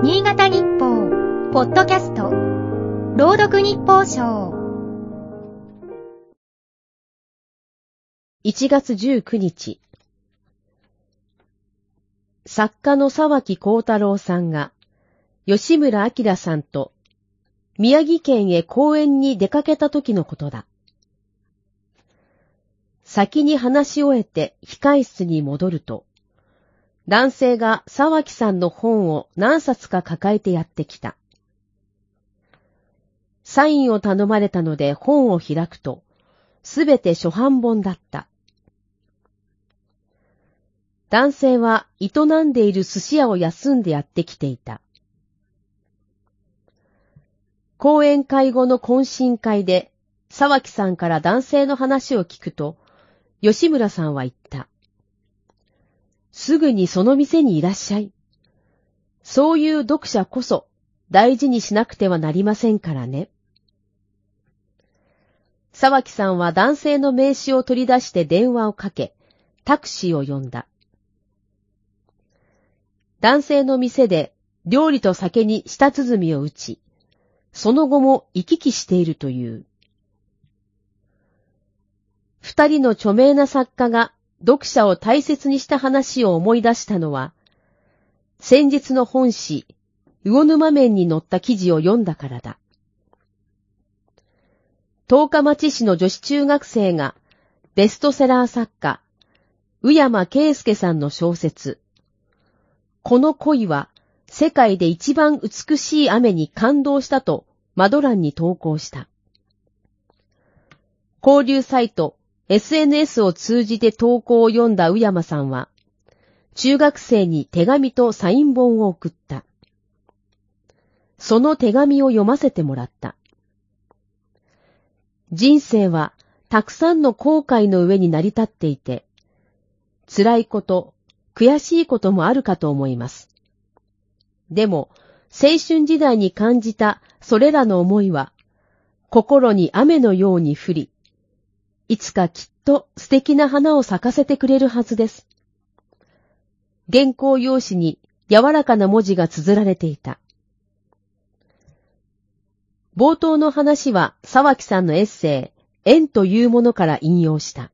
新潟日報、ポッドキャスト、朗読日報賞。1月19日、作家の沢木幸太郎さんが、吉村明さんと、宮城県へ公園に出かけた時のことだ。先に話し終えて控室に戻ると、男性が沢木さんの本を何冊か抱えてやってきた。サインを頼まれたので本を開くと、すべて初版本だった。男性は営んでいる寿司屋を休んでやってきていた。講演会後の懇親会で、沢木さんから男性の話を聞くと、吉村さんは言った。すぐにその店にいらっしゃい。そういう読者こそ大事にしなくてはなりませんからね。沢木さんは男性の名刺を取り出して電話をかけ、タクシーを呼んだ。男性の店で料理と酒に舌鼓を打ち、その後も行き来しているという。二人の著名な作家が読者を大切にした話を思い出したのは、先日の本誌、魚沼面に載った記事を読んだからだ。十日町市の女子中学生が、ベストセラー作家、宇山圭介さんの小説、この恋は世界で一番美しい雨に感動したとマドランに投稿した。交流サイト SNS を通じて投稿を読んだ宇山さんは、中学生に手紙とサイン本を送った。その手紙を読ませてもらった。人生はたくさんの後悔の上に成り立っていて、辛いこと、悔しいこともあるかと思います。でも、青春時代に感じたそれらの思いは、心に雨のように降り、いつかきっと素敵な花を咲かせてくれるはずです。原稿用紙に柔らかな文字が綴られていた。冒頭の話は沢木さんのエッセイ、縁というものから引用した。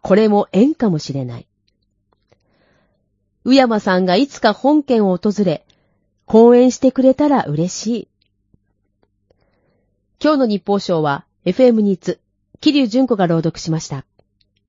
これも縁かもしれない。宇山さんがいつか本県を訪れ、講演してくれたら嬉しい。今日の日報賞は FM ニーツ、桐生純子が朗読しました。